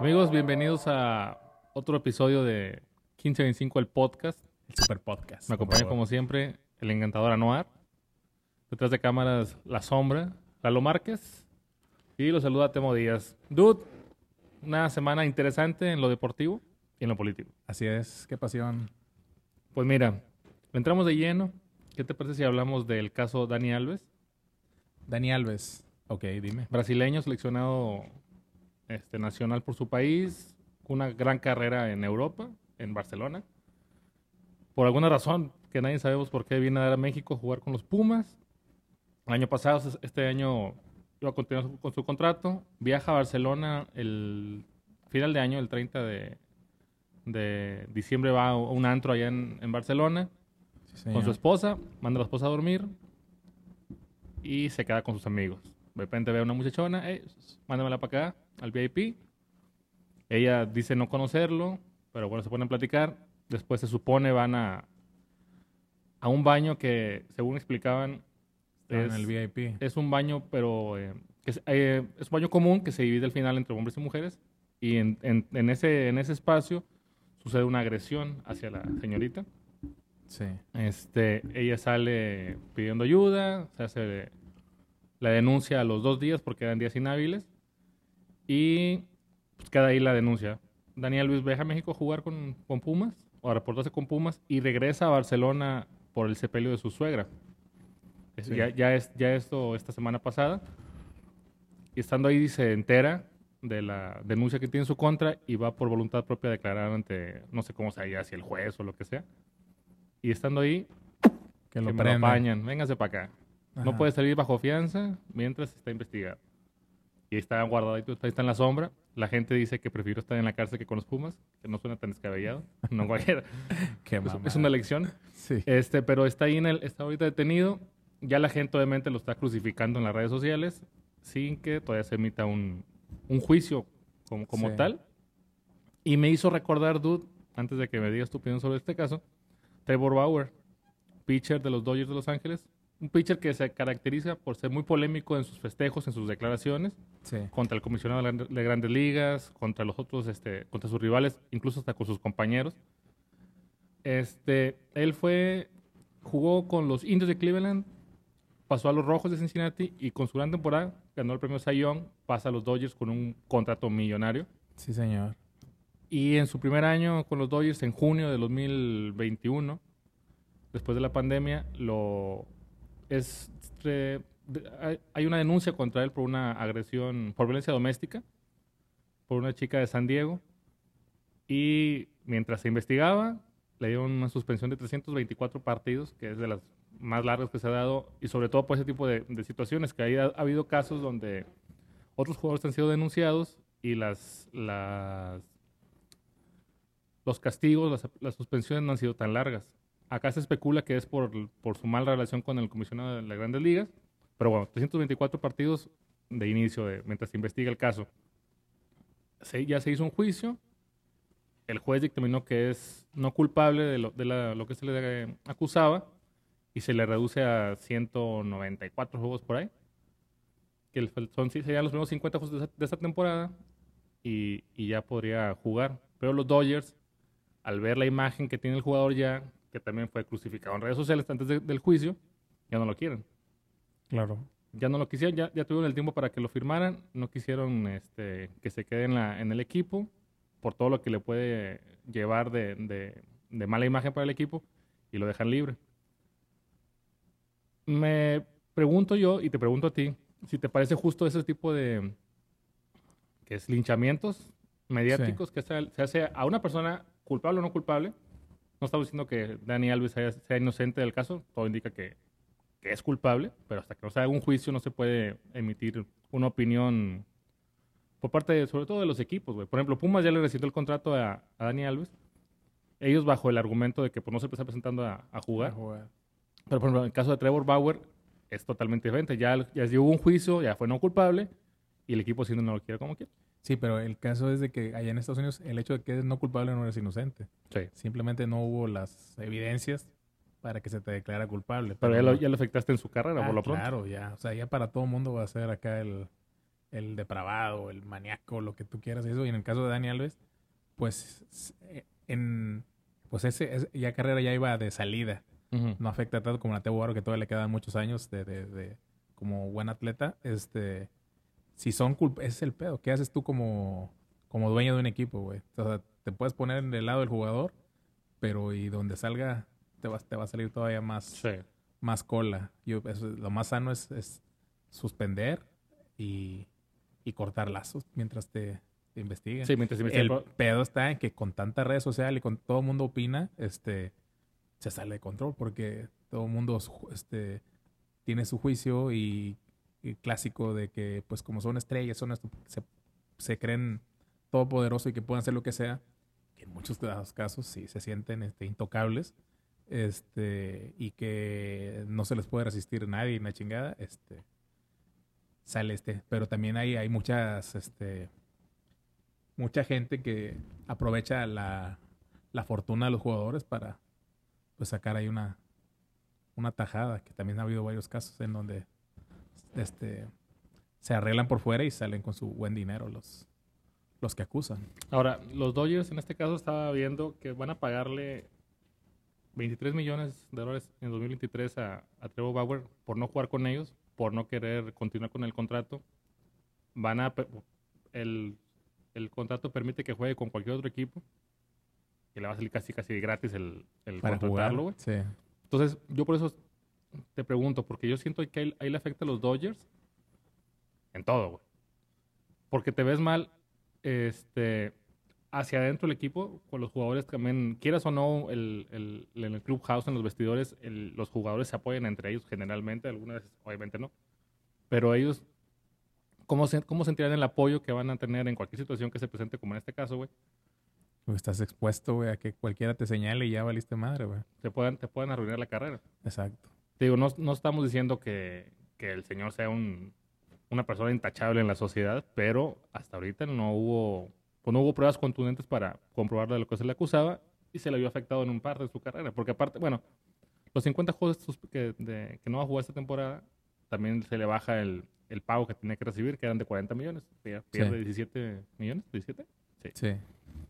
Amigos, bienvenidos a otro episodio de 1525 el podcast. El super podcast. Me acompaña como siempre el encantador Anuar. Detrás de cámaras La Sombra, Lalo Márquez. Y los saluda Temo Díaz. Dude, una semana interesante en lo deportivo y en lo político. Así es, qué pasión. Pues mira, entramos de lleno. ¿Qué te parece si hablamos del caso Dani Alves? Dani Alves. Ok, dime. Brasileño seleccionado este, nacional por su país, una gran carrera en Europa, en Barcelona. Por alguna razón que nadie sabemos por qué viene a dar a México a jugar con los Pumas. El año pasado, este año iba a continuar con su contrato. Viaja a Barcelona el final de año, el 30 de, de diciembre, va a un antro allá en, en Barcelona con su esposa, manda a la esposa a dormir y se queda con sus amigos. De repente ve a una muchachona, hey, mándamela para acá, al VIP. Ella dice no conocerlo, pero bueno, se ponen a platicar. Después se supone van a, a un baño que, según explicaban, es, en el VIP. es un baño, pero eh, es, eh, es, un baño común que se divide al final entre hombres y mujeres. Y en, en, en, ese, en ese espacio sucede una agresión hacia la señorita. Sí. Este, ella sale pidiendo ayuda, se hace la denuncia a los dos días porque eran días inhábiles y pues queda ahí la denuncia. Daniel Luis viaja a México jugar con, con Pumas o a reportarse con Pumas y regresa a Barcelona por el sepelio de su suegra. Sí. Ya, ya, es, ya esto esta semana pasada. Y estando ahí se entera de la denuncia que tiene en su contra y va por voluntad propia a declarar ante, no sé cómo sea, si el juez o lo que sea. Y estando ahí, que lo, me lo apañan, véngase para acá. Ajá. No puede salir bajo fianza mientras está investigado. Y está guardadito, está, está en la sombra. La gente dice que prefiero estar en la cárcel que con los Pumas, que no suena tan descabellado. No cualquiera. Qué es, es, una elección. Sí. Este, pero está ahí en el, está ahorita detenido. Ya la gente obviamente lo está crucificando en las redes sociales sin que todavía se emita un, un juicio como, como sí. tal. Y me hizo recordar, dude, antes de que me digas tu opinión sobre este caso, Trevor Bauer, pitcher de los Dodgers de Los Ángeles. Un pitcher que se caracteriza por ser muy polémico en sus festejos, en sus declaraciones, sí. contra el comisionado de grandes ligas, contra los otros, este, contra sus rivales, incluso hasta con sus compañeros. Este, él fue, jugó con los Indios de Cleveland, pasó a los Rojos de Cincinnati y con su gran temporada ganó el premio Cy Young, pasa a los Dodgers con un contrato millonario. Sí, señor. Y en su primer año con los Dodgers, en junio de 2021, después de la pandemia, lo es eh, hay una denuncia contra él por una agresión, por violencia doméstica, por una chica de San Diego. Y mientras se investigaba, le dieron una suspensión de 324 partidos, que es de las más largas que se ha dado, y sobre todo por ese tipo de, situaciones, que ha, ha habido casos donde otros jugadores han sido denunciados y las, las los castigos, las, las, suspensiones no han sido tan largas. Acá se especula que es por, por su mala relación con el comisionado de las grandes ligas, pero bueno, 324 partidos de inicio, de, mientras se investiga el caso. Ya se hizo un juicio, el juez dictaminó que es no culpable de lo, de la, lo que se le acusaba y se le reduce a 194 juegos por ahí, que son, serían los primeros 50 juegos de, de esta temporada y, y ya podría jugar. Pero los Dodgers al ver la imagen que tiene el jugador ya, que también fue crucificado en redes sociales antes de, del juicio, ya no lo quieren. Claro. Ya no lo quisieron, ya, ya tuvieron el tiempo para que lo firmaran, no quisieron este, que se quede en, la, en el equipo por todo lo que le puede llevar de, de, de mala imagen para el equipo y lo dejan libre. Me pregunto yo y te pregunto a ti, si te parece justo ese tipo de que es linchamientos mediáticos sí. que se, se hace a una persona culpable o no culpable. No estamos diciendo que Dani Alves sea, sea inocente del caso, todo indica que, que, es culpable, pero hasta que no se haga un juicio no se puede emitir una opinión por parte, de, sobre todo, de los equipos. Wey. Por ejemplo, Pumas ya le recibió el contrato a, a, Dani Alves, ellos bajo el argumento de que pues, no se está presentando a, a, jugar. a, jugar. Pero, por ejemplo, en el caso de Trevor Bauer es totalmente diferente. Ya, ya hubo un juicio, ya fue no culpable, y el equipo si no lo quiere como quiere. Sí, pero el caso es de que allá en Estados Unidos el hecho de que eres no culpable no eres inocente. Sí. Simplemente no hubo las evidencias para que se te declara culpable. Pero, pero ya, lo, ya, lo, afectaste en su carrera, ah, por lo pronto. Claro, ya. O sea, ya para todo mundo va a ser acá el, el depravado, el maníaco, lo que tú quieras, eso. Y en el caso de Dani Alves, pues eh, en pues ese, ya carrera ya iba de salida. No afecta tanto como a Teo Guaro, que todavía le quedan muchos años de, de, de, como buen atleta. Este, si son culpables, ese es el pedo. ¿Qué haces tú como, como dueño de un equipo, güey? O sea, te puedes poner en el lado del jugador, pero y donde salga te va, te va a salir todavía más, más cola. Yo, lo más sano es, es suspender y, y, cortar lazos mientras te, investiguen. Sí, mientras El pedo está en que con tanta red social y con todo el mundo opina, este, se sale de control porque todo el mundo este, tiene su juicio y, clásico de que, pues como son estrellas, son se, se creen todopoderosos y que pueden hacer lo que sea, que en muchos casos sí se sienten este, intocables este, y que no se les puede resistir nadie, una chingada, este, sale este. Pero también hay, hay muchas, este, mucha gente que aprovecha la, la fortuna de los jugadores para pues sacar ahí una, una tajada, que también ha habido varios casos en donde este, se arreglan por fuera y salen con su buen dinero los, los que acusan. Ahora, los Dodgers en este caso estaba viendo que van a pagarle 23 millones de dólares en 2023 a, a Trevor Bauer por no jugar con ellos, por no querer continuar con el contrato. Van a el, el contrato permite que juegue con cualquier otro equipo que le va a salir casi casi gratis el, el contratarlo, güey. Sí. Entonces, yo por eso te pregunto, porque yo siento que ahí, ahí le afecta a los Dodgers en todo, güey. Porque te ves mal este hacia adentro del equipo, con los jugadores también, quieras o no, el, el, en el clubhouse, en los vestidores, los jugadores se apoyan entre ellos generalmente, algunas veces obviamente no, pero ellos, ¿cómo, se, ¿cómo sentirán el apoyo que van a tener en cualquier situación que se presente, como en este caso, güey? Pues estás expuesto, güey, a que cualquiera te señale y ya valiste madre, güey. Te pueden, te pueden arruinar la carrera. Exacto. Te digo, no, no estamos diciendo que, que el señor sea un, una persona intachable en la sociedad, pero hasta ahorita no hubo pues no hubo pruebas contundentes para comprobar de lo que se le acusaba y se le había afectado en un par de su carrera. Porque aparte, bueno, los 50 juegos que, de, que no va a jugar esta temporada, también se le baja el, el, pago que tenía que recibir, que eran de 40 millones. Pierde 17 millones, 17. Sí. sí.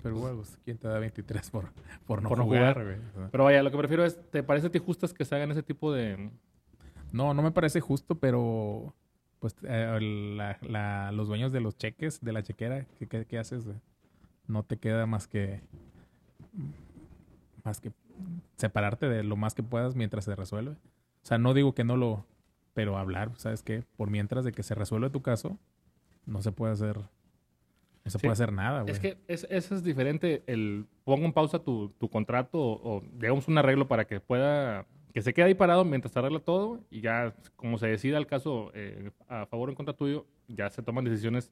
Pero bueno, ¿quién te da 23 por, por, no, jugar? Pero vaya, lo que prefiero es, ¿te parece a ti justo que se hagan ese tipo de...? No, no me parece justo, pero pues eh, la, los dueños de los cheques, de la chequera, ¿qué, qué, haces? No te queda más que más que separarte de lo más que puedas mientras se resuelve. O sea, no digo que no lo, pero hablar, ¿sabes qué? Por mientras de que se resuelve tu caso, no se puede hacer, se puede hacer nada, güey. Es que es, eso es diferente, el pongo en pausa tu, tu contrato o, o digamos un arreglo para que pueda que se quede ahí parado mientras se arregla todo y ya como se decida el caso eh, a favor o en contra tuyo, ya se toman decisiones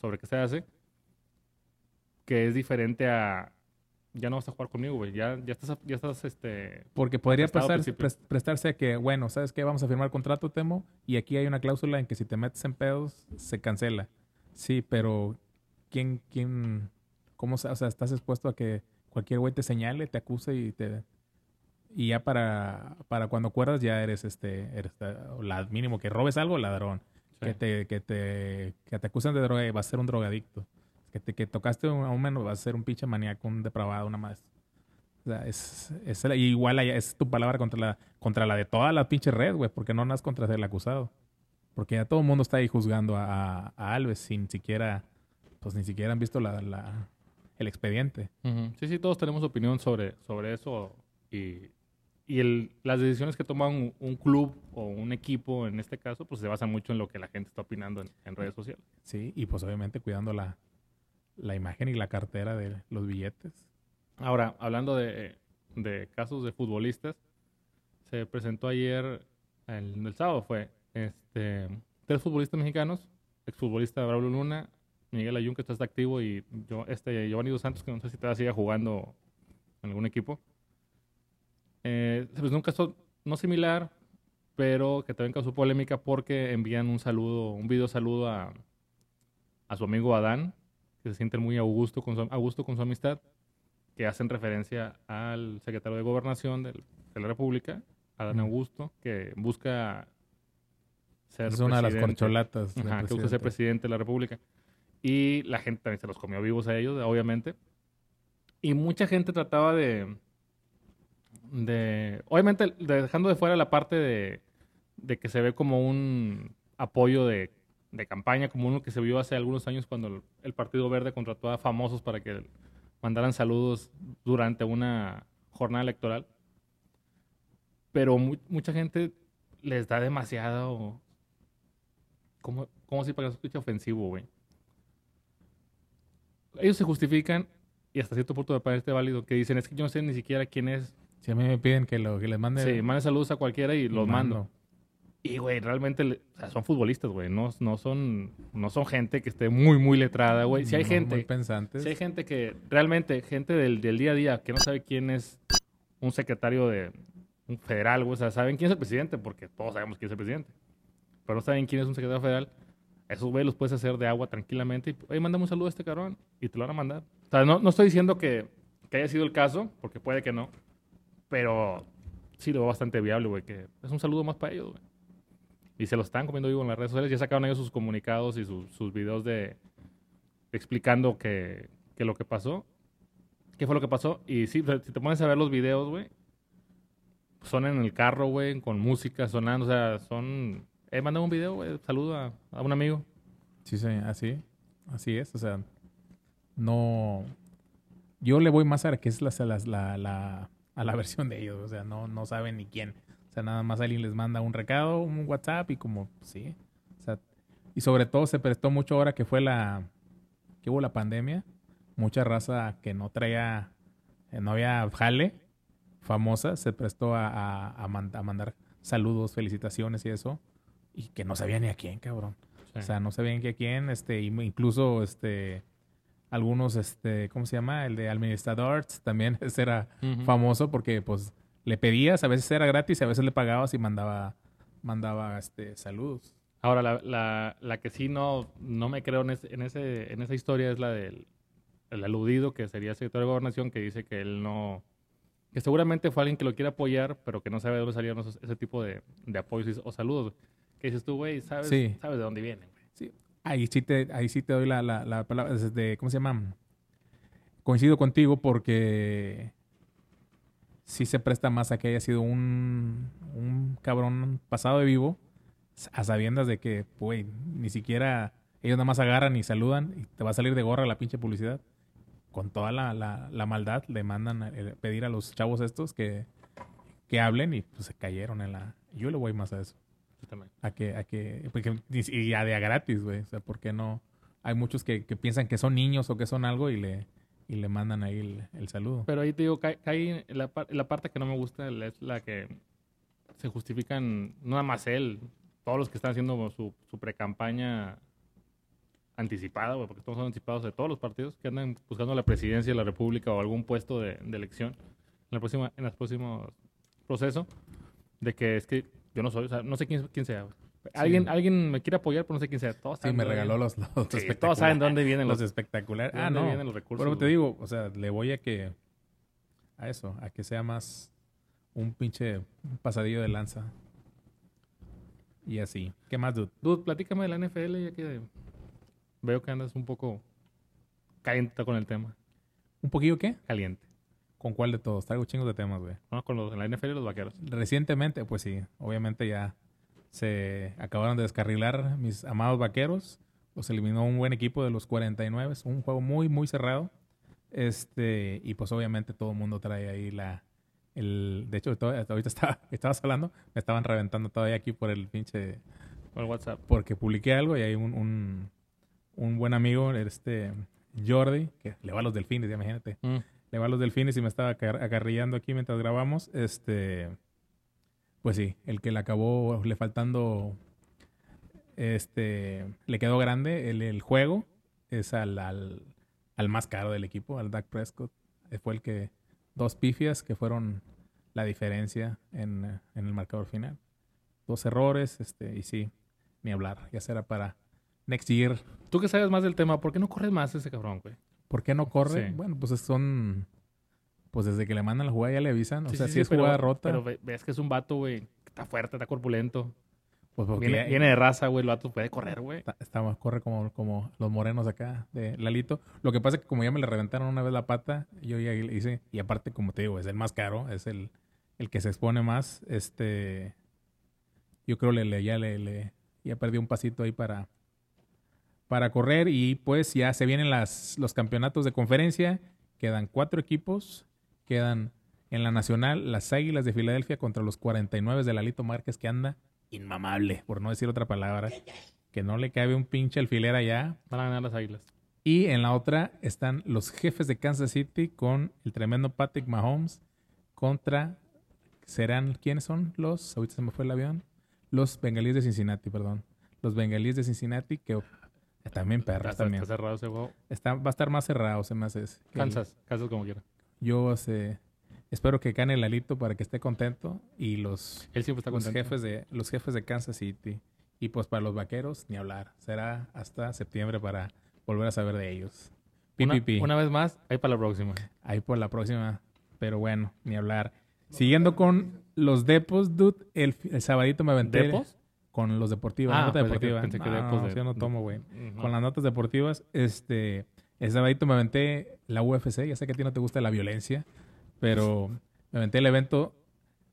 sobre qué se hace, que es diferente a ya no vas a jugar conmigo, güey, ya, ya estás, ya estás, este... Porque podría prestarse a que, bueno, ¿sabes qué? Vamos a firmar el contrato, Temo, y aquí hay una cláusula en que si te metes en pedos, se cancela. Sí, pero ¿quién, quién, cómo, o sea, estás expuesto a que cualquier güey te señale, te acuse y te, y ya para, para cuando acuerdas ya eres este, eres la, mínimo que robes algo, ladrón. Que te, que te, que te acusan de droga y vas a ser un drogadicto. Que te, que tocaste a un menos vas a ser un pinche maníaco, un depravado, una más. O sea, es, es igual es tu palabra contra la, contra la de toda la pinche red, güey, porque no nas contra el acusado. Porque ya todo el mundo está ahí juzgando a, a, Alves sin siquiera, pues ni siquiera han visto la, la el expediente. Sí, sí, todos tenemos opinión sobre, sobre eso y y el, las decisiones que toma un, club o un equipo, en este caso, pues se basan mucho en lo que la gente está opinando en, redes sociales. Sí, y pues obviamente cuidando la, la, imagen y la cartera de los billetes. Ahora, hablando de, de casos de futbolistas, se presentó ayer, el, el, sábado fue, este, tres futbolistas mexicanos, exfutbolista Braulio Luna, Miguel Ayun, que está activo, y yo, este, Giovanni Dos Santos, que no sé si todavía sigue jugando en algún equipo eh, pues un caso no similar, pero que también causó polémica porque envían un saludo, un video saludo a, a su amigo Adán, que se sienten muy a gusto con su, a gusto con su amistad, que hacen referencia al secretario de Gobernación de la República, Adán Augusto, que busca ser Es una de las corcholatas. Ajá, que busca ser presidente de la República. Y la gente también se los comió vivos a ellos, obviamente. Y mucha gente trataba de. de obviamente, de- dejando de fuera la parte de, de que se ve como un apoyo de, de campaña, como uno que se vio hace algunos años cuando el, Partido Verde contrató a famosos para que mandaran saludos durante una jornada electoral. Pero mu- mucha gente les da demasiado ¿Cómo, cómo así para que se escuche ofensivo, güey? Ellos se justifican y hasta cierto punto me parece válido que dicen, es que yo no sé ni siquiera quién es. Si a mí me piden que, lo, que les mande... Sí, mande saludos a cualquiera y los mando. mando. Y, güey, realmente le- o sea, son futbolistas, güey. No, no, son, no son gente que esté muy, muy letrada, güey. Si hay No, gente... Muy pensantes. Si hay gente que, realmente, gente del, del día a día que no sabe quién es un secretario de un federal, güey. O sea, saben quién es el presidente, porque todos sabemos quién es el presidente. Pero no saben quién es un secretario federal. Esos güey los puedes hacer de agua tranquilamente. Y, oye, mándame un saludo a este cabrón. Y te lo van a mandar. O sea, no, no estoy diciendo que, que haya sido el caso, porque puede que no. Pero sí lo bastante viable, güey. Que es un saludo más para ellos, güey. Y se lo están comiendo vivo en las redes sociales. Ya sacaron ellos sus comunicados y sus, videos de explicando que, que lo que pasó. ¿Qué fue lo que pasó? Y sí, si te pones a ver los videos, güey, son en el carro, güey, con música sonando. O sea, son... Eh, manda un video, güey, saludo a, un amigo. Sí, sí, así. Así es. O sea, no... Yo le voy más a la que es la, la, la, a la versión de ellos. O sea, no, no saben ni quién. O sea, nada más alguien les manda un recado, un WhatsApp y como, sí. O sea, y sobre todo se prestó mucho ahora que fue la... que hubo la pandemia. Mucha raza que no traía... eh, no había jale famosa se prestó a mandar saludos, felicitaciones y eso. Y que no sabía ni a quién, cabrón. O sea, no sabían que a quién, este, incluso este algunos, este, ¿cómo se llama? El de administradores también ese era famoso porque pues le pedías, a veces era gratis, a veces le pagabas y mandaba, mandaba este saludos. Ahora, la, la, la que sí no, no me creo en, ese, en, ese, en esa historia es la del el aludido, que sería secretario de Gobernación, que dice que él no... Que seguramente fue alguien que lo quiere apoyar, pero que no sabe de dónde salieron esos- ese tipo de, de apoyos o saludos. Que dices tú, güey, ¿sabes, Sí. sabes de dónde vienen, güey. Sí, ahí sí te, ahí sí te doy la, la, la palabra, es de, ¿cómo se llama? Coincido contigo porque sí se presta más a que haya sido un, un cabrón pasado de vivo a sabiendas de que, güey, ni siquiera ellos nada más agarran y saludan y te va a salir de gorra la pinche publicidad. Con toda la, la, la maldad le mandan a, eh, pedir a los chavos estos que, que hablen y pues se cayeron en la... Yo le voy más a eso también. a que, a que, porque, y y a de a gratis, güey. O sea, ¿por qué no? Hay muchos que, que piensan que son niños o que son algo y le, y le mandan ahí el, el saludo. Pero ahí te digo, cae, cae la, la parte que no me gusta es la que se justifican, no nada más él, todos los que están haciendo su, su pre-campaña anticipada, güey, porque estamos hablando anticipados de todos los partidos que andan buscando la presidencia de la República o algún puesto de, de elección en el próximo, en el próximo proceso, de que es que yo no soy, o sea, no sé quién, quién sea. Alguien, alguien me quiere apoyar, pero no sé quién sea. Todos Sí, me regaló los, los Sí, todos saben de dónde vienen los los, espectaculares. Ah, no. vienen los recursos. Pero te digo, o sea, le voy a que. A eso, a que sea más un pinche un pasadillo de lanza. Y así. ¿Qué más, dude? Dude, platícame de la NFL, ya que veo que andas un poco caliente con el tema. ¿Un poquillo qué? Caliente. ¿Con cuál de todos? Traigo chingos de temas, güey. ¿no? Con los, la NFL y los vaqueros. Recientemente, pues sí, obviamente ya se acabaron de descarrilar mis amados vaqueros. Los eliminó un buen equipo de los 49. Es un juego muy, muy cerrado. Este, y pues obviamente todo el mundo trae ahí la. El, de hecho, todo- ahorita estaba, estabas hablando, me estaban reventando todavía aquí por el pinche. Por el WhatsApp. Porque publiqué algo y hay un, un, un buen amigo, este Jordi, que le va a los delfines, ya imagínate Mm. Le va los delfines y me estaba acar- acarrillando aquí mientras grabamos. Este, pues sí, el que le acabó le faltando, este, le quedó grande el, juego es al, al, al más caro del equipo, al Dak Prescott. Eh, Fue el que dos pifias que fueron la diferencia en, en el marcador final. Dos errores, este, y sí, ni hablar. Ya será para next year. Tú que sabes más del tema, ¿por qué no corres más ese cabrón, güey? ¿Por qué no corre? Sí. Bueno, pues son. Pues desde que le mandan la jugada ya le avisan. O Sí, sea, sí, si sí, es pero- jugada rota. Pero ve- ves que es un vato, güey, está fuerte, está corpulento. Pues porque Viene, de raza, güey. El vato puede correr, güey. está- está- corre como, como los morenos acá de Lalito. Lo que pasa es que como ya me le reventaron una vez la pata, yo ya le hice, y aparte, como te digo, es el más caro, es el, el que se expone más, este, yo creo le, le- ya le, le- ya perdí un pasito ahí para, para correr y pues ya se vienen las, los campeonatos de conferencia, quedan cuatro equipos, quedan en la nacional las Águilas de Filadelfia contra los 49 de Lalito Márquez que anda inmamable, por no decir otra palabra, que no le cabe un pinche alfiler allá. Van a ganar las águilas. Y en la otra están los jefes de Kansas City con el tremendo Patrick Mahomes contra, serán, ¿quiénes son los? Ahorita se me fue el avión. Los bengalíes de Cincinnati, perdón. Los bengalíes de Cincinnati que también perros Está, también. está cerrado ese juego. Está, va a estar más cerrado, se me hace. ese. Que el- Kansas. Kansas como quiera. yo este, espero que gane el alito para que esté contento y los, Él siempre está los contento. jefes de los jefes de Kansas City y pues para los vaqueros ni hablar. Será hasta septiembre para volver a saber de ellos. Una, PPP. una vez más, ahí para la próxima. Ahí por la próxima. Pero bueno, ni hablar. Siguiendo con los depos, dude, el, el sabadito me aventé ¿Depos? Con los deportivos. Ah, la nota deportiva. pensé que No, depos no, de- yo no tomo, güey. Con las notas deportivas, este, el sabadito me aventé la UFC. Ya sé que a ti no te gusta la violencia, pero me aventé el evento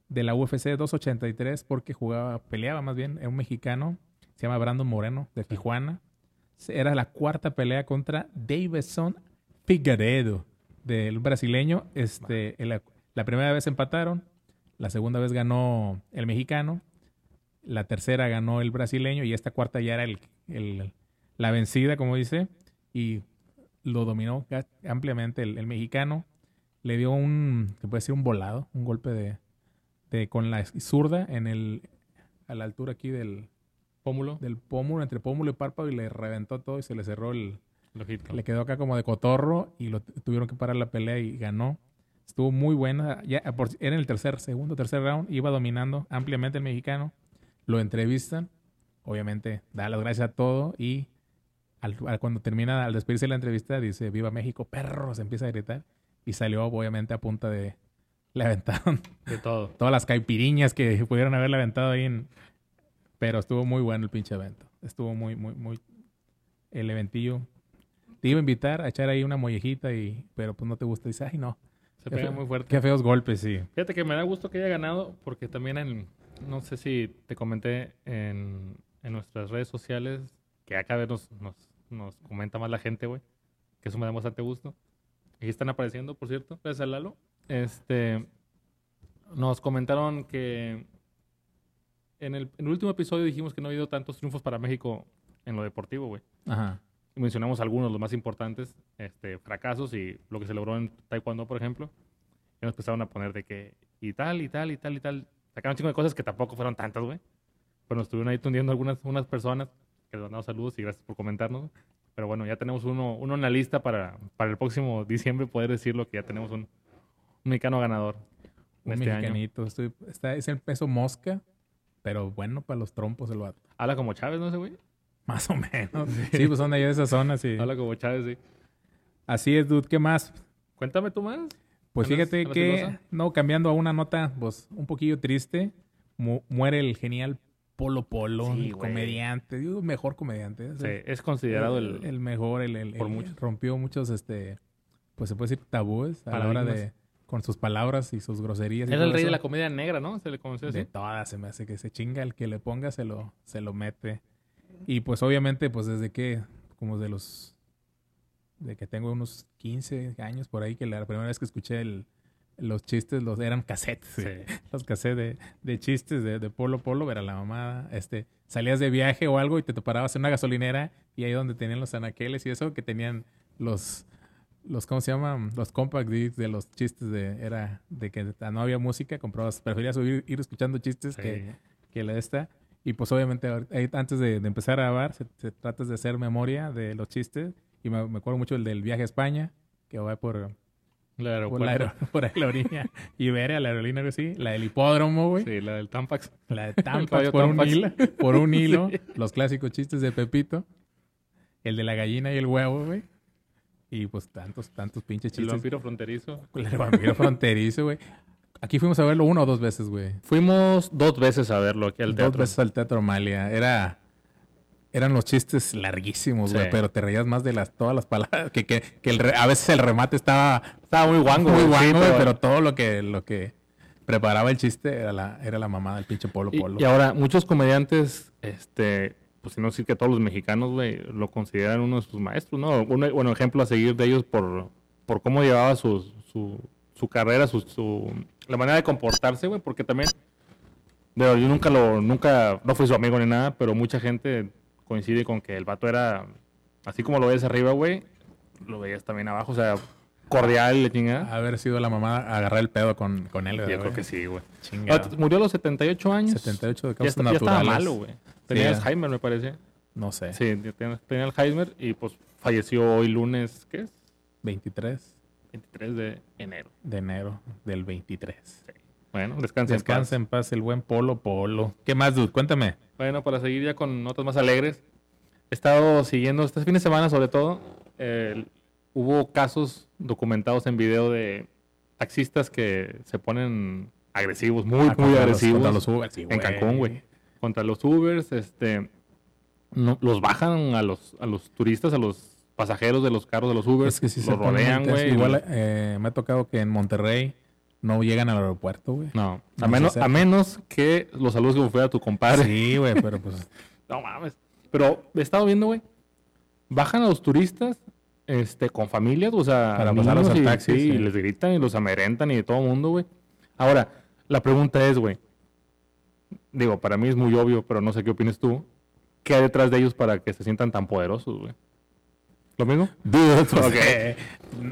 de la UFC 283 porque jugaba, peleaba más bien, un mexicano, se llama Brandon Moreno, de Tijuana. Era la cuarta pelea contra Davidson Figueiredo, del brasileño. Este, la, la primera vez empataron, la segunda vez ganó el mexicano, la tercera ganó el brasileño y esta cuarta ya era el, el- la vencida, como dice, y lo dominó ampliamente el, el mexicano. Le dio un, se puede decir, un volado, un golpe de, de con la zurda en el, a la altura aquí del, Pómulo. del pómulo, entre pómulo y párpado, y le reventó todo y se le cerró el, Lo hit. le quedó acá como de cotorro y lo tuvieron que parar la pelea y ganó. Estuvo muy buena. Ya, por- era en el tercer, segundo, tercer round. Iba dominando ampliamente el mexicano. Lo entrevistan. Obviamente, da las gracias a todo. Y al, al- cuando termina, al despedirse de la entrevista, dice: Viva México, perros. Empieza a gritar. Y salió, obviamente, a punta de. Le aventaron De todo. todas las caipiriñas que pudieron haberle aventado ahí. en- Pero estuvo muy bueno el pinche evento. Estuvo muy, muy, muy. El eventillo. Te iba a invitar a echar ahí una mollejita, y, pero pues no te gusta. Dice, ay, no. Se pega muy fuerte. Qué feos golpes, sí. Fíjate que me da gusto que haya ganado porque también en, no sé si te comenté en, en nuestras redes sociales, que acá nos, nos, nos comenta más la gente, güey, que eso me da bastante gusto. Aquí están apareciendo, por cierto, gracias a Lalo. Este, nos comentaron que en el, en el último episodio dijimos que no ha habido tantos triunfos para México en lo deportivo, güey. Ajá. Y mencionamos algunos, los más importantes, este, fracasos y lo que se logró en Taekwondo, por ejemplo. Y nos empezaron a poner de que, y tal, y tal, y tal, y tal. Sacaron un chingo de cosas que tampoco fueron tantas, güey. Pero nos estuvieron ahí tundiendo algunas unas personas que les mandamos saludos y gracias por comentarnos. Pero bueno, ya tenemos uno, uno en la lista para, para el próximo diciembre poder decirlo que ya tenemos un, un mexicano ganador Un este año. mexicanito. Estoy- está, es el peso mosca, pero bueno para los trompos el vato. Habla como Chávez, ¿no ese güey? Más o menos. Sí, pues son de allá de esa zona, sí. Habla como Chávez, sí. Así es, dude. ¿Qué más? Cuéntame tú más. Pues ¿Andas- fíjate que, no, cambiando a una nota, pues un poquillo triste, mu- muere el genial Polo Polo, Sí, el comediante, digo, mejor comediante. es Sí, el- es considerado el, el mejor, el, el- por muchos. rompió muchos, este, pues se puede decir tabúes a la hora de, con sus palabras y sus groserías. Era el rey de la comedia negra, ¿no? Se le conoció así. De todas, se me hace que se chinga el que le ponga, se lo, se lo mete. Y pues obviamente, pues desde que, como de los, de que tengo unos 15 años por ahí, que la primera vez que escuché el, los chistes, los eran cassettes, Sí. los cassettes de, de chistes de, de Polo Polo, era la mamada, este, salías de viaje o algo y te parabas en una gasolinera y ahí donde tenían los anaqueles y eso, que tenían los, los, ¿cómo se llaman? Los compact discs de los chistes de, era de que no había música, comprabas, preferías ir escuchando chistes Sí. que, que la esta. Y pues obviamente antes de, de empezar a grabar, se, se tratas de hacer memoria de los chistes. Y me, me acuerdo mucho el del viaje a España, que va por, El por, la, por la orilla. Iberia, la aerolínea, algo así. La del hipódromo, güey. Sí, la del Tampax. La de Tampax por un hilo. Por un hilo. Los clásicos chistes de Pepito. El de la gallina y el huevo, güey. Y pues tantos, tantos pinches El chistes. vampiro fronterizo. El vampiro fronterizo, güey. Aquí fuimos a verlo una o dos veces, güey. Fuimos dos veces a verlo aquí al Dos teatro. veces al Teatro Amalia. Era... Eran los chistes larguísimos, güey, Sí. pero te reías más de las todas las palabras. Que, que, que el re- a veces el remate estaba Estaba muy guango, muy sí, guango, güey, pero- pero todo lo que, lo que preparaba el chiste era la, era la mamá del pinche Polo Polo. y ahora, muchos comediantes, este, pues si no decir que todos los mexicanos, güey, lo consideran uno de sus maestros, ¿no? Un bueno, ejemplo a seguir de ellos por, por cómo llevaba su, su, su carrera, su, su, la manera de comportarse, güey, porque también, yo nunca lo, nunca, no fui su amigo ni nada, pero mucha gente coincide con que el vato era, así como lo ves arriba, güey, lo veías también abajo, o sea, cordial, le chingada. Haber sido la mamá agarrar el pedo con, con él, Yo güey. creo que sí, güey. Ah, Murió a los 78 años. 78 de Ya, causas está- ya estaba naturales. malo, güey. Tenía ya. Alzheimer, me parece. No sé. Sí, tenía, tenía Alzheimer y pues falleció hoy lunes, ¿qué es? 23 23 de enero. de enero del 23. Bueno, descansa en Descansa paz. en paz el buen Polo Polo. ¿Qué más, dude? Cuéntame. Bueno, para seguir ya con notas más alegres. He estado siguiendo este fin de semana, sobre todo, eh, hubo casos documentados en video de taxistas que se ponen agresivos, muy, Ah, muy los- agresivos. contra los Ubers, sí, en. Cancún, güey. Contra los Ubers, este, no, los bajan a los, a los turistas, a los pasajeros de los carros de los Ubers, Es que sí los rodean, güey. Igual eh, me ha tocado que en Monterrey no llegan al aeropuerto, güey. No, No a menos, a acercan. menos que los saludos como fuera tu compadre. Sí, güey, pero pues No mames. Pero he estado viendo, güey. Bajan a los turistas este, con familias, o sea, Para pasarlos al taxi, sí, sí. y les gritan y los amedrentan y de todo mundo, güey. Ahora, la pregunta es, güey. Digo, para mí es muy obvio, pero no sé qué opinas tú. ¿Qué hay detrás de ellos para que se sientan tan poderosos, güey? ¿Lo mismo? Ok. eh,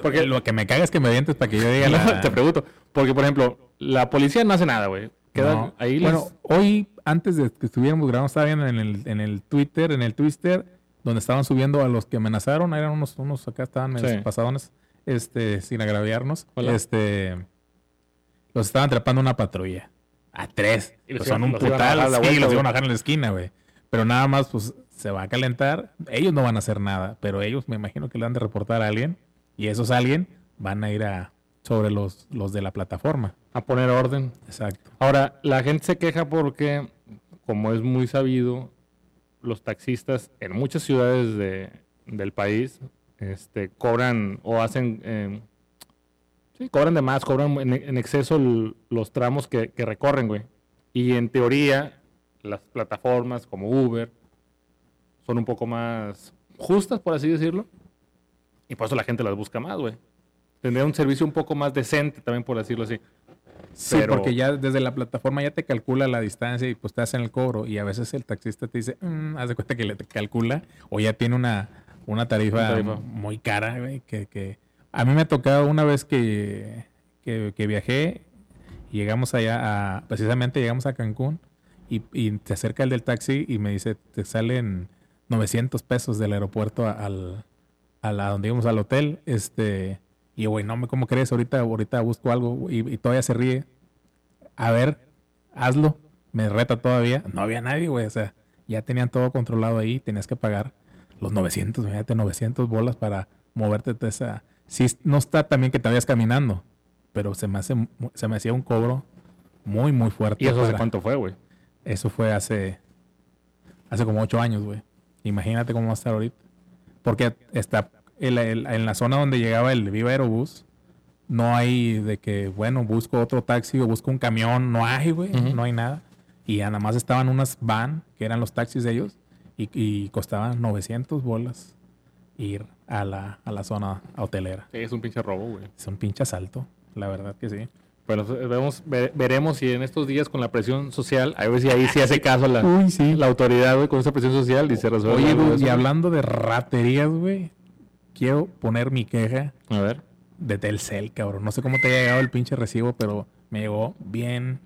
porque lo que me caga es que me dientes para que yo diga la... te pregunto. Porque, por ejemplo, la policía no hace nada, güey. Quedan No. ahí les- Bueno, hoy, antes de que estuviéramos grabando, estaba viendo en el, en el Twitter, en el Twitter, donde estaban subiendo a los que amenazaron, eran unos, unos acá estaban Sí. pasadones, este, sin agraviarnos. Hola. Este, los estaban atrapando una patrulla. A tres. Y Pues son iban- un putal. sí, los iban a bajar en la esquina, güey. Pero nada más, pues, se va a calentar. Ellos no van a hacer nada, pero ellos me imagino que le han de reportar a alguien. Y esos alguien van a ir a sobre los, los de la plataforma. a poner orden. Exacto. Ahora, la gente se queja porque, como es muy sabido, los taxistas en muchas ciudades de- del país este, cobran o hacen, eh, sí, cobran de más, cobran en, en exceso los tramos que, que recorren, güey. Y en teoría, las plataformas como Uber son un poco más justas, por así decirlo, y por eso la gente las busca más, güey. Tendría un servicio un poco más decente, también por decirlo así. Sí, Pero- porque ya desde la plataforma ya te calcula la distancia y pues te hacen el cobro. Y a veces el taxista te dice, "Mm", haz de cuenta que le te calcula o ya tiene una, una tarifa, tarifa. muy cara, güey, que, que... A mí me ha tocado una vez que, que, que viajé llegamos allá a... Precisamente llegamos a Cancún y, y te acerca el del taxi y me dice, te salen 900 pesos del aeropuerto al... A la donde íbamos al hotel, este... Y güey, no me, ¿cómo crees? Ahorita, ahorita busco algo y, y todavía se ríe. A ver, hazlo. Me reta todavía. No había nadie, güey. O sea, ya tenían todo controlado ahí. Tenías que pagar los 900, fíjate, 900 bolas para moverte de esa. Sí, no está también que te vayas caminando, pero se me, hace, se me hacía un cobro muy, muy fuerte. ¿Y eso hace cuánto fue, güey? Eso fue hace, hace como ocho años, güey. Imagínate cómo va a estar ahorita. Porque está en la, en la zona donde llegaba el Viva Aerobús, no hay de que, bueno, busco otro taxi o busco un camión. No hay, güey. No hay nada. Y nada más estaban unas van, que eran los taxis de ellos, y, y costaban 900 bolas ir a la, a la zona hotelera. Sí, es un pinche robo, güey. Es un pinche asalto, la verdad que sí. Eh, vemos, ve- veremos si en estos días con la presión social, a ver si ahí sí hace caso la, Uy, sí. la autoridad, güey, con esa presión social y se resuelve. Oye, algo y eso. hablando de raterías, güey, quiero poner mi queja A ver. de Telcel, cabrón. No sé cómo te haya llegado el pinche recibo, pero me llegó bien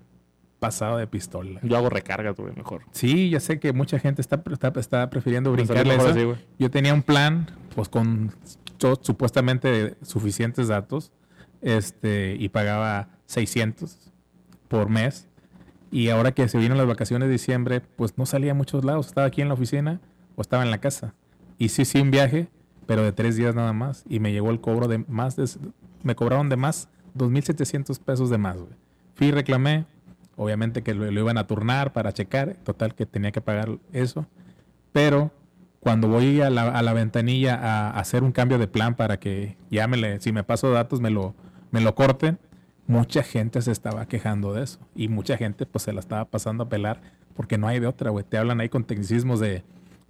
pasado de pistola. Yo hago recargas, güey, mejor. Sí, ya sé que mucha gente está, está, está prefiriendo salió brincarle eso. así. Yo tenía un plan, pues con supuestamente suficientes datos, este, y pagaba 600 por mes. Y ahora que se vieron las vacaciones de diciembre, pues no salía a muchos lados. Estaba aquí en la oficina o estaba en la casa. Y sí, sí, un viaje, pero de tres días nada más. Y me llegó el cobro de más de... Me cobraron de más 2.700 pesos de más, güey. fui, reclamé. Obviamente que lo, lo iban a turnar para checar. Total que tenía que pagar eso. Pero cuando voy a la, a la ventanilla a, hacer un cambio de plan para que ya me le, si me paso datos me lo, me lo corten, mucha gente se estaba quejando de eso. Y mucha gente pues se la estaba pasando a pelar porque no hay de otra, güey. Te hablan ahí con tecnicismos de,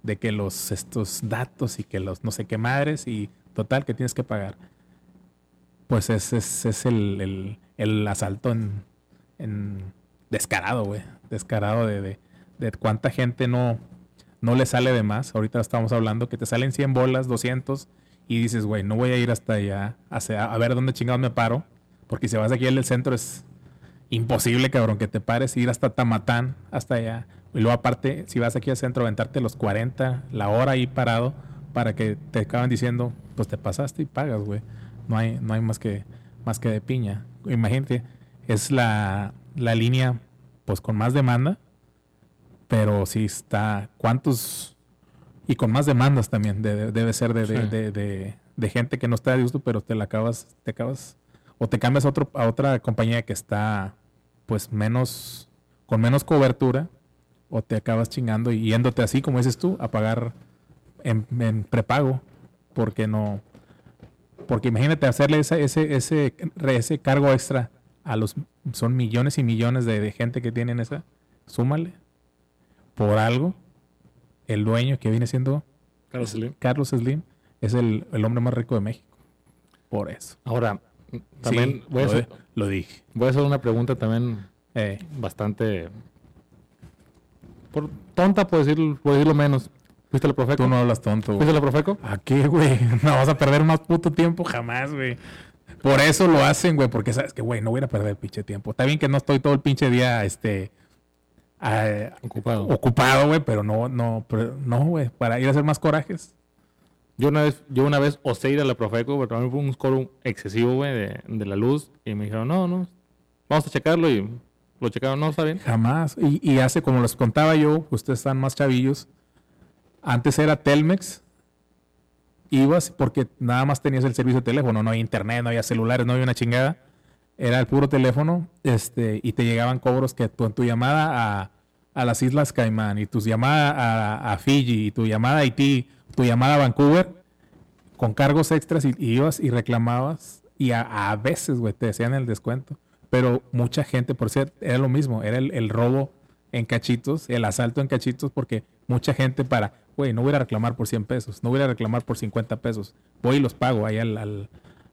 de que los estos datos y que los no sé qué madres y total que tienes que pagar. Pues ese es, es el, el, el, asalto en, en descarado, güey. Descarado de, de, de cuánta gente no, no le sale de más. Ahorita estamos hablando que te salen 100 bolas, 200 y dices, güey, no voy a ir hasta allá a, ver dónde chingados me paro. Porque si vas aquí al centro es imposible, cabrón, que te pares ir hasta Tamatán, hasta allá. Y luego aparte, si vas aquí al centro, aventarte los 40, la hora ahí parado, para que te acaban diciendo, pues te pasaste y pagas, güey. No hay, no hay más que, más que de piña. Imagínate, es la, la línea, pues con más demanda, pero sí está, ¿cuántos? Y con más demandas también, debe ser de, de, de, gente que no está de gusto, pero te la acabas, te acabas, o te cambias a, otro, a otra compañía que está, pues, menos, con menos cobertura, o te acabas chingando y yéndote así, como dices tú, a pagar en, en prepago, porque no, porque imagínate hacerle ese, ese, ese, ese cargo extra a los, son millones y millones de, de gente que tienen esa, súmale por algo, el dueño que viene siendo Carlos Slim, Carlos Slim es el, hombre más rico de México. Por eso. Ahora, también voy, a hacer, lo, dije. Voy a hacer una pregunta también eh. bastante por, tonta, por, decir, por decirlo menos. ¿Fuiste la Profeco? Tú no hablas tonto. ¿Fuiste la Profeco? ¿A qué, güey? No vas a perder más puto tiempo jamás, güey. Por eso lo hacen, güey, porque sabes que, güey, no voy a perder pinche tiempo. Está bien que no estoy todo el pinche día, este, ocupado. Ocupado, güey, pero no, no, no, güey, para ir a hacer más corajes. Yo una vez, yo una vez osé ir a la Profeco, pero también fue un score excesivo, güey, de, de, la luz. Y me dijeron, no, no, vamos a checarlo y lo checaron, no, está bien. Jamás. Y, y hace, como les contaba yo, ustedes están más chavillos. Antes era Telmex. Ibas porque nada más tenías el servicio de teléfono, no había internet, no había celulares, no había una chingada era el puro teléfono, este, y te llegaban cobros que tu, tu llamada a, a, las Islas Caimán, y tu llamada a, a, Fiji, y tu llamada a Haití, tu llamada a Vancouver, con cargos extras, y, ibas y reclamabas, y a, veces, güey, te decían el descuento. Pero mucha gente, por cierto, era lo mismo, era el, robo en cachitos, el asalto en cachitos, porque mucha gente para, güey, no voy a reclamar por 100 pesos, no voy a reclamar por 50 pesos, voy y los pago ahí al, al,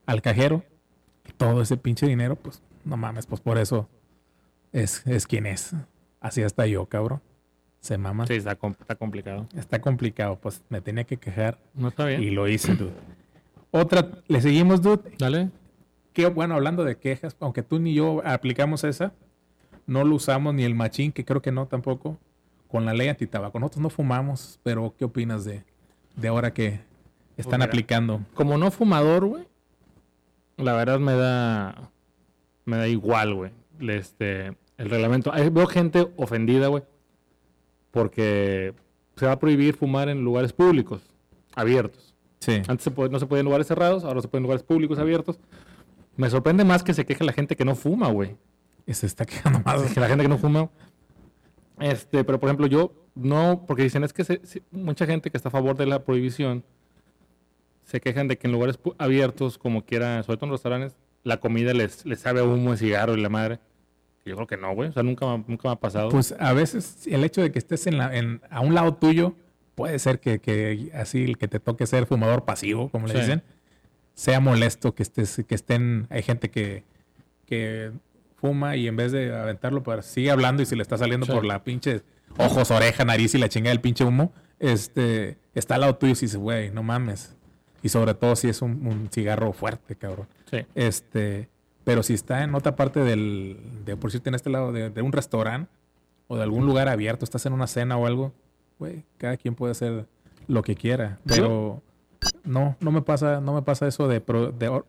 al cajero todo ese pinche dinero, pues no mames, pues por eso es, es quien es. Así hasta yo, cabrón. Se mama. Sí, está, complicado. Está complicado, pues me tenía que quejar. No está bien. Y lo hice, dude. Otra, ¿le seguimos, dude? Dale. Qué bueno, hablando de quejas, aunque tú ni yo aplicamos esa, no lo usamos ni el machín, que creo que no tampoco, con la ley antitabaco. Nosotros no fumamos, pero ¿qué opinas de, de ahora que están pues aplicando? Como no fumador, güey, la verdad me da. Me da igual, güey. Este, el reglamento. Veo gente ofendida, güey. Porque se va a prohibir fumar en lugares públicos, abiertos. Sí. Antes no se podía en lugares cerrados, ahora se puede en lugares públicos abiertos. Me sorprende más que se queje la gente que no fuma, güey. Se está quejando más. Que la gente que no fuma. Este, pero por ejemplo, yo no, porque dicen es que mucha gente que está a favor de la prohibición se quejan de que en lugares abiertos, como quiera, sobre todo en restaurantes, la comida les, les sabe a humo de cigarro y la madre. Yo creo que no, güey. O sea, nunca, nunca me ha pasado. Pues a veces el hecho de que estés en la, en, a un lado tuyo, puede ser que, que así el que te toque ser fumador pasivo, como le dicen, sea molesto que estés, que estén, hay gente que, que fuma y en vez de aventarlo, pues sigue hablando y si le está saliendo por la pinche ojos, oreja, nariz y la chinga del pinche humo, este, está al lado tuyo y dice, güey, no mames. Y sobre todo si es un, cigarro fuerte, cabrón. Sí. Este, pero si está en otra parte del, de por cierto en este lado de, un restaurante o de algún lugar abierto, estás en una cena o algo, güey, cada quien puede hacer lo que quiera. Pero no, no me pasa, no me pasa eso de,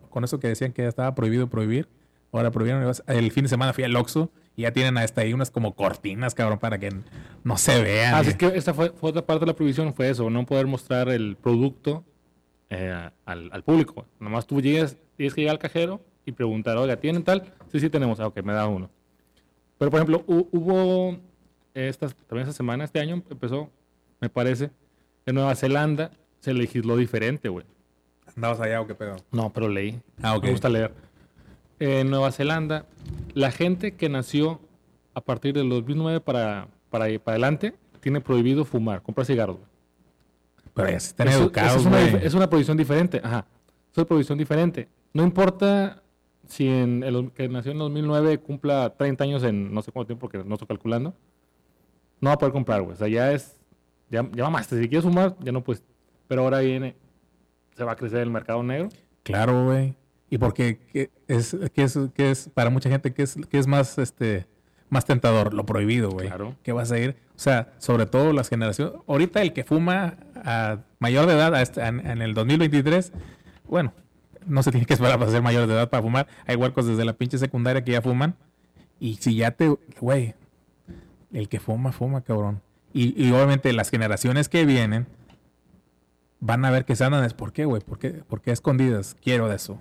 con eso que decían que ya estaba prohibido prohibir. Ahora prohibieron, el fin de semana fui al Oxxo y ya tienen hasta ahí unas como cortinas, cabrón, para que no se vean. Así ah, es que esta fue, fue, otra parte de la prohibición, fue eso, no poder mostrar el producto eh, al, público. Nomás tú llegas, tienes que llegar al cajero y preguntar, oiga, ¿tienen tal? Sí, sí tenemos. Ah, ok, me da uno. Pero, por ejemplo, hu- hubo estas, también esta semana, este año empezó, me parece, en Nueva Zelanda se legisló diferente, güey. ¿Andabas allá o qué pedo? No, pero leí. Ah, ok. Me gusta leer. En Nueva Zelanda, la gente que nació a partir del 2009 para, para, para adelante tiene prohibido fumar, comprar cigarros. güey. Pero ya se están Eso- educados, eso es, una, es una prohibición diferente. Ajá. Es una prohibición diferente. No importa si en el que nació en 2009 cumpla 30 años en no sé cuánto tiempo, porque no estoy calculando, no va a poder comprar, güey. O sea, ya es. Ya, ya mamaste. Si quieres fumar, ya no puedes. Pero ahora viene. Se va a crecer el mercado negro. Claro, güey. Y porque ¿qué es, qué es, qué es para mucha gente que es, que es más este más tentador, lo prohibido, güey. Claro. ¿Qué vas a ir? O sea, sobre todo las generaciones. Ahorita el que fuma a mayor de edad a este- en, en el 2023, bueno, no se tiene que esperar para ser mayor de edad para fumar. Hay huercos desde la pinche secundaria que ya fuman. Y si ya te, güey, el que fuma, fuma, cabrón. Y, obviamente las generaciones que vienen van a ver que se andan es por qué, güey, ¿por qué? ¿Por qué escondidas? Quiero de eso.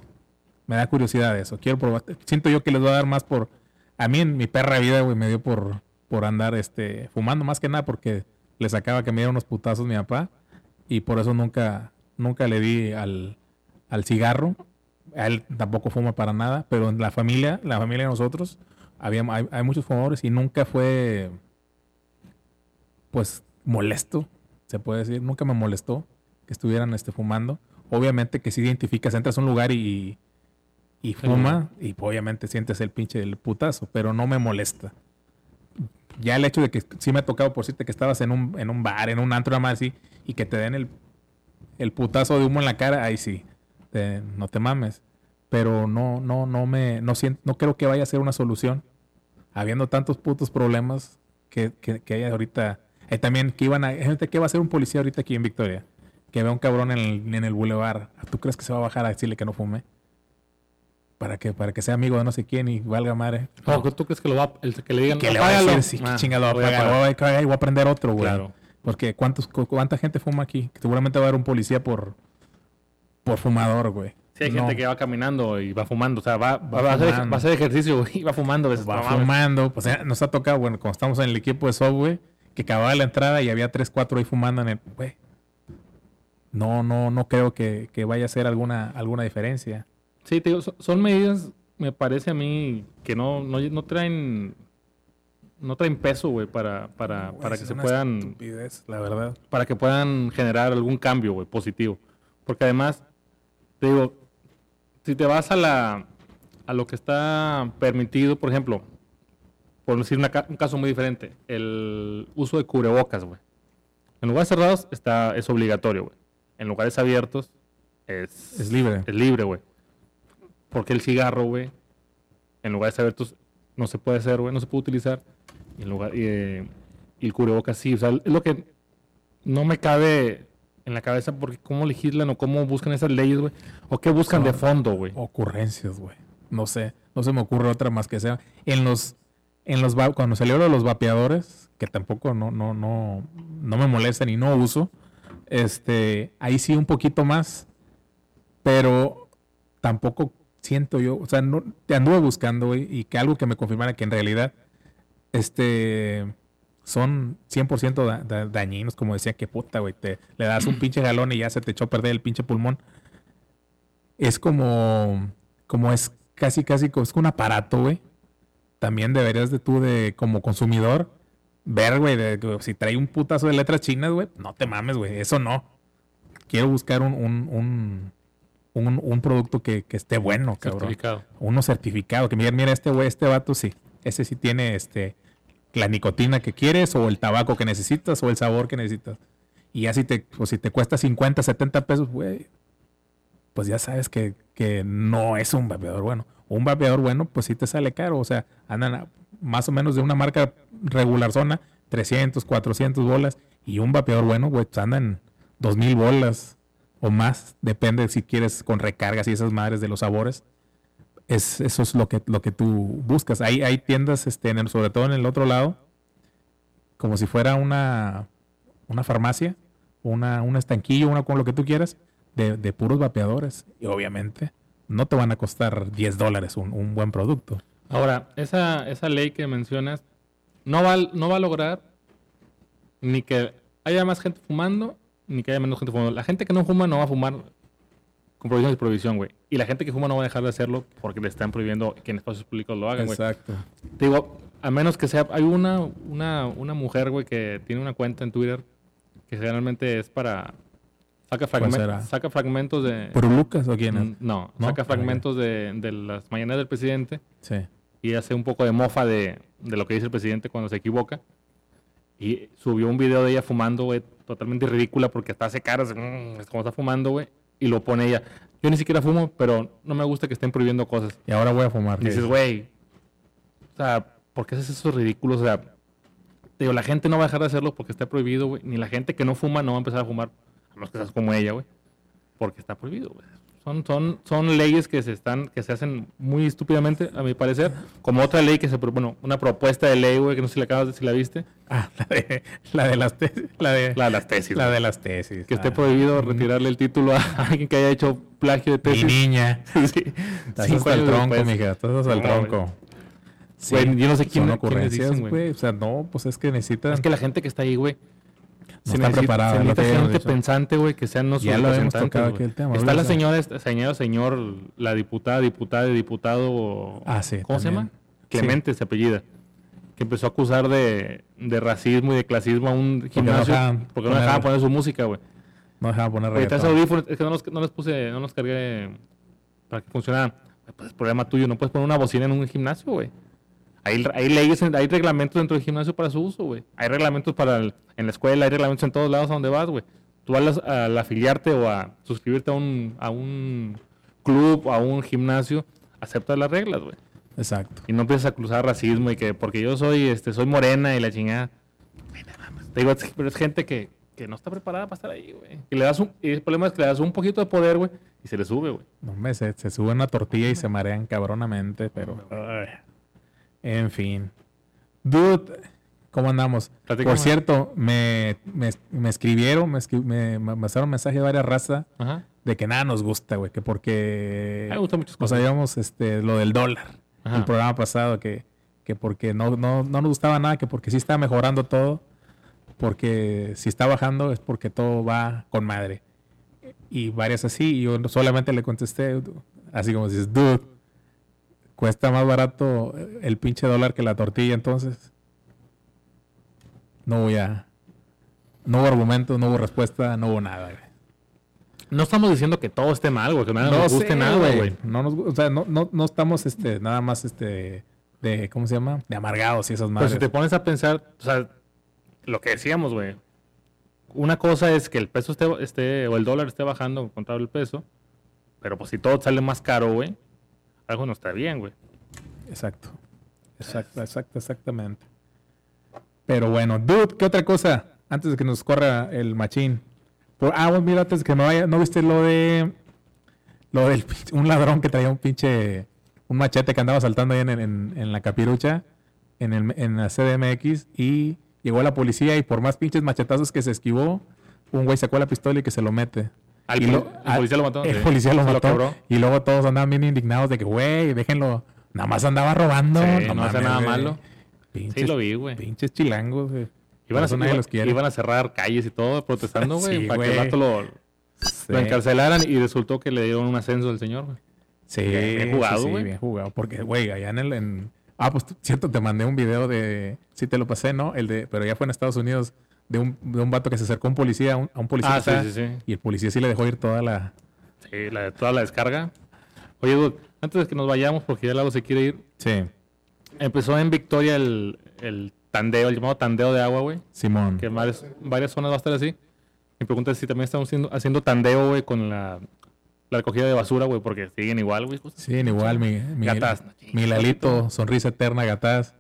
Me da curiosidad eso. Quiero probar. Siento yo que les voy a dar más por. A mí en mi perra vida, güey, me dio por, por andar este, fumando más que nada porque le sacaba que me diera unos putazos mi papá. Y por eso nunca, nunca le di al, al cigarro. A él tampoco fuma para nada. Pero en la familia, la familia de nosotros, había, hay, hay muchos fumadores y nunca fue. Pues molesto, se puede decir. Nunca me molestó que estuvieran este, fumando. Obviamente que si identificas, entras a un lugar y, y fuma, y obviamente sientes el pinche del putazo, pero no me molesta. Ya el hecho de que sí me ha tocado por decirte que estabas en un, en un bar, en un antro, nada más así, y que te den el, el putazo de humo en la cara, ahí sí, te- no te mames. Pero no, no, no me, no siento, no creo que vaya a ser una solución. Habiendo tantos putos problemas que, que, que hay ahorita. Hay también que iban a, gente que va a ser un policía ahorita aquí en Victoria. Que ve a un cabrón en el, en el boulevard. ¿Tú crees que se va a bajar a decirle que no fume? Para que, para que sea amigo de no sé quién y valga madre. No, ¿tú crees que lo va el que le digan que le va a decir, sí, Ah, chingado, va a voy a pagar, voy a cagar y voy a prender otro, güey. Claro. Porque ¿cuántos, cu- ¿cuánta gente fuma aquí? Seguramente va a haber un policía por, por fumador, güey. Sí, hay No, gente que va caminando y va fumando. O sea, va, va, Va a, hacer, fumando. va a hacer ejercicio güey, y va fumando. a veces. va No fumando. Pues eh, nos ha tocado, bueno, como estamos en el equipo de Subway, que acababa la entrada y había tres, cuatro ahí fumando en el... Güey. No, no, no creo que, que vaya a ser alguna, alguna diferencia. Sí, te digo, so- son medidas, me parece a mí, que no, no, no traen no traen peso, güey, para, para, para que se puedan estupidez, la verdad. para que puedan generar algún cambio, güey, positivo. Porque además, te digo, si te vas a la a lo que está permitido, por ejemplo, por decir una un caso muy diferente, el uso de cubrebocas, güey. En lugares cerrados está es obligatorio, güey. En lugares abiertos es Es libre. es libre, güey. Porque el cigarro, güey, en lugares abiertos no se puede hacer, güey, no se puede utilizar. Y, en lugar, y, eh, y el cubrebocas sí. O sea, es lo que no me cabe en la cabeza porque cómo legislan o cómo buscan esas leyes, güey. O qué buscan de Son- fondo, güey. Ocurrencias, güey. No sé, no se me ocurre otra más que sea. En los, en los cuando salió lo de los vapeadores, que tampoco no, no, no, no me molestan y no uso, este, ahí sí un poquito más, pero tampoco siento yo, o sea, no, te anduve buscando, güey, y que algo que me confirmara que en realidad, este, son 100% da- da- dañinos, como decía, que puta, güey, te le das un pinche galón y ya se te echó a perder el pinche pulmón. Es como, como es casi, casi, es un aparato, güey. También deberías de tú, de, como consumidor, ver, güey, si trae un putazo de letras chinas, güey, no te mames, güey, eso no. Quiero buscar un, un, un, un, un producto que, que esté bueno, cabrón Certificado. uno certificado, que mira, mira, este güey, este vato sí, ese sí tiene este la nicotina que quieres, o el tabaco que necesitas, o el sabor que necesitas. Y ya si te, pues, si te cuesta 50, 70 pesos, güey, pues ya sabes que, que no es un vapeador bueno. Un vapeador bueno, pues sí te sale caro. O sea, andan más o menos de una marca regular zona, 300, 400 bolas. Y un vapeador bueno, güey, pues andan 2000 bolas o más. Depende si quieres con recargas y esas madres de los sabores es, eso es lo que, lo que tú buscas. Hay, hay tiendas, este, sobre todo en el otro lado, como si fuera una, una farmacia, una, un estanquillo, una con lo que tú quieras, de, de puros vapeadores. Y obviamente no te van a costar 10 dólares un, un buen producto. Ahora, esa, esa ley que mencionas no va, no va a lograr ni que haya más gente fumando, ni que haya menos gente fumando. La gente que no fuma no va a fumar con prohibición y prohibición, güey. Y la gente que fuma no va a dejar de hacerlo porque le están prohibiendo que en espacios públicos lo hagan, güey. Exacto. Te digo, a menos que sea... Hay una, una, una mujer, güey, que tiene una cuenta en Twitter que generalmente es para... Saca, fragmen- será? saca fragmentos de... ¿Pero Lucas o quién es? Mm, No, ¿No? saca Ah, fragmentos de, de las mañanas del presidente Sí. y hace un poco de mofa de, de lo que dice el presidente cuando se equivoca. Y subió un video de ella fumando, güey, totalmente ridícula porque hasta hace caras, mm, es como está fumando, güey, y lo pone ella. Yo ni siquiera fumo, pero no me gusta que estén prohibiendo cosas. Y ahora voy a fumar. Y dices, güey, o sea, ¿por qué haces esos ridículos? O sea, te digo, la gente no va a dejar de hacerlo porque está prohibido, güey, ni la gente que no fuma no va a empezar a fumar, a menos que seas como ella, güey, porque está prohibido, güey. Son, son, son leyes que se están, que se hacen muy estúpidamente, a mi parecer, como otra ley que se, bueno, una propuesta de ley, güey, que no sé si la acabas de, si la viste, Ah, la de, la de las tesis. La de, la de las tesis, la güey. de las tesis. que esté Ah. prohibido retirarle el título a alguien que haya hecho plagio de Mi tesis. niña. sí. Estás hasta el tronco, después. mija. Estás hasta el tronco. Sí, Güey, yo no sé quién- Son ocurrencias, dicen, güey. güey. O sea, no, pues es que necesitan. Es que la gente que está ahí, güey, No está preparada, Se necesita gente pensante, güey, que sean los Ya lo representantes, tocado aquí el tema, Está la de- señora, esta señora, señor, la diputada, diputada, diputado. Ah, sí, ¿Cómo se también. llama? Clemente se apellida. Que empezó a acusar de, de racismo y de clasismo a un no gimnasio. porque no dejaban poner su música, güey. No dejaban poner reggaetón. audífonos, es que no los, no los puse, no los cargué para que funcionaran. Pues es problema tuyo, no puedes poner una bocina en un gimnasio, güey. Hay, hay leyes, hay reglamentos dentro del gimnasio para su uso, güey. Hay reglamentos para el- en la escuela, hay reglamentos en todos lados a donde vas, güey. Tú al, al afiliarte o a suscribirte a un, a un club a un gimnasio, aceptas las reglas, güey. Exacto. Y no empiezas a cruzar racismo y que porque yo soy, este, soy morena y la chingada. Te digo, pero es gente que, que no está preparada para estar ahí, güey. Y le das un, y el problema es que le das un poquito de poder, güey, y se le sube, güey. No, hombre, se, se suben una tortilla y se marean cabronamente, pero. ay. En fin. Dude, ¿cómo andamos? Platícame. Por cierto, me, me, me escribieron, me, escri- me, me pasaron mensajes de varias razas Ajá. de que nada nos gusta, güey, que porque. Me muchas cosas. digamos, este, lo del dólar. Ajá. El programa pasado, que, que porque no, no, no nos gustaba nada, que porque sí está mejorando todo, porque si está bajando es porque todo va con madre. Y varias así, y yo solamente le contesté, así como dices, dude, cuesta más barato el pinche dólar que la tortilla, entonces. No voy a. No hubo argumento, no hubo respuesta, no hubo nada, güey. No estamos diciendo que todo esté mal, güey, que nada nos guste sé, nada, güey. No nos, o sea, no, no, no estamos este, nada más este de ¿cómo se llama? De amargados y esas Pero madres. si te pones a pensar, o sea, lo que decíamos, güey. Una cosa es que el peso esté, esté, o el dólar esté bajando contra el peso, pero pues si todo sale más caro, güey, algo no está bien, güey. Exacto. Exacto, exacto, exactamente. Pero bueno, dude, ¿qué otra cosa? Antes de que nos corra el machín. Por- ah, bueno, mira, antes de que me vaya, ¿no viste lo de lo del un ladrón que traía un pinche un machete que andaba saltando ahí en, en- en la capirucha en, el, en la CDMX y llegó la policía y por más pinches machetazos que se esquivó, un güey sacó la pistola y que se lo mete. Al Y lo- el policía lo mató, El sí. policía lo mató. y luego todos andaban bien indignados de que, güey, déjenlo. Nada más andaba robando. Sí, no hace nada güey. malo. Pinches, Sí, lo vi, güey. Pinches chilangos, güey. Iban a, eso nadie iban- los quiere. iban a cerrar calles y todo protestando, güey, Sí, para que el güey. vato lo, encarcelaran y resultó que le dieron un ascenso al señor, güey. Sí, Bien- jugado, sí, sí, güey. bien jugado. Porque, güey, allá en el... en- Ah, pues, cierto, te mandé un video de... Sí te lo pasé, ¿no? El de... Pero ya fue en Estados Unidos de un, de un vato que se acercó a un policía, un, a un policía. Ah, sí, está- sí, sí. Y el policía sí le dejó ir toda la... Sí, la toda la descarga. Oye, Dude, antes de que nos vayamos, porque ya Lalo se quiere ir, Sí, empezó en Victoria el, el tandeo, el llamado tandeo de agua, güey. Simón. Que en varias, varias zonas va a estar así. Mi pregunta es si también estamos haciendo, haciendo tandeo, güey, con la, la recogida de basura, güey, porque siguen igual, güey. Sí, igual, mi, mi, Gataz. mi Lalito, sonrisa eterna, gataz.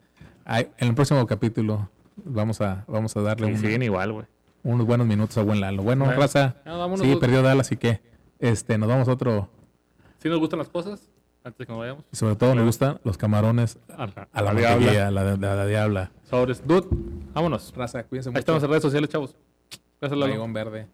Ay, en el próximo capítulo vamos a, vamos a darle Sí, un- siguen igual, güey. unos buenos minutos a buen Lalo. Bueno, Bueno, raza, vámonos, sí, perdió Dallas y qué. Este, nos vamos a otro. Si nos gustan las cosas, antes de que nos vayamos. Y sobre todo nos gustan los camarones A la, a la diabla. a la, la diabla. Sobres. Dude, vámonos. Raza, cuídense Ahí estamos en redes sociales, chavos. Gracias, Lalo. Verde.